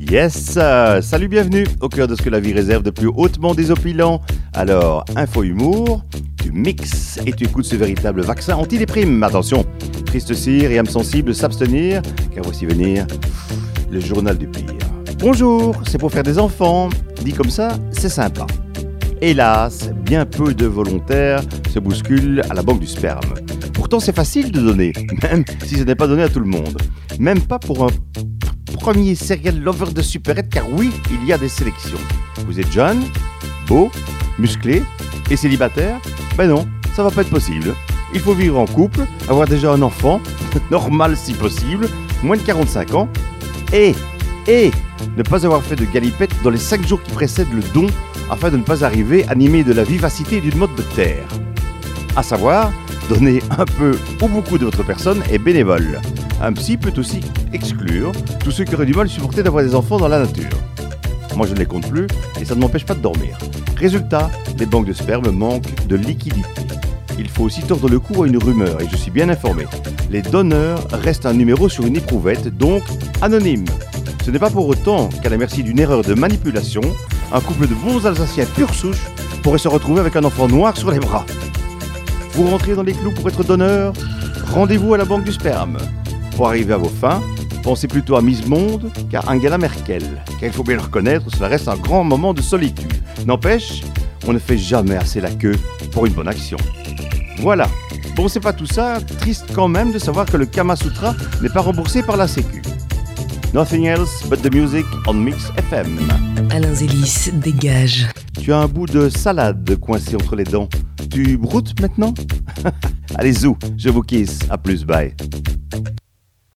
Yes, euh, salut, bienvenue au cœur de ce que la vie réserve de plus hautement désopilants. Alors, info humour, tu mixes et tu écoutes ce véritable vaccin anti-déprime. Attention, triste cire et âme sensible s'abstenir, car voici venir le journal du pire. Bonjour, c'est pour faire des enfants. Dit comme ça, c'est sympa. Hélas, bien peu de volontaires se bousculent à la banque du sperme. Pourtant, c'est facile de donner, même si ce n'est pas donné à tout le monde. Même pas pour un premier serial lover de supérette, car oui, il y a des sélections. Vous êtes jeune, beau, musclé et célibataire? Ben non, ça va pas être possible. Il faut vivre en couple, avoir déjà un enfant, normal si possible, moins de 45 ans, et, et ne pas avoir fait de galipette dans les 5 jours qui précèdent le don afin de ne pas arriver animé de la vivacité et d'une mode de terre. À savoir, donner un peu ou beaucoup de votre personne est bénévole. Un psy peut aussi exclure tous ceux qui auraient du mal à supporter d'avoir des enfants dans la nature. Moi je ne les compte plus et ça ne m'empêche pas de dormir. Résultat, les banques de sperme manquent de liquidité. Il faut aussi tordre le cou à une rumeur et je suis bien informé. Les donneurs restent un numéro sur une éprouvette, donc anonyme. Ce n'est pas pour autant qu'à la merci d'une erreur de manipulation, un couple de bons Alsaciens pure souche pourrait se retrouver avec un enfant noir sur les bras. Vous rentrez dans les clous pour être donneur? Rendez-vous à la banque du sperme. Pour arriver à vos fins, pensez plutôt à Miss Monde qu'à Angela Merkel. Car il faut bien le reconnaître, cela reste un grand moment de solitude. N'empêche, on ne fait jamais assez la queue pour une bonne action. Voilà. Bon, c'est pas tout ça, triste quand même de savoir que le Kama Sutra n'est pas remboursé par la Sécu. Nothing else but the music on Mix FM. Alain Zélis, dégage. Tu as un bout de salade coincé entre les dents. Tu broutes maintenant? Allez, zou, je vous kiss. À plus, bye.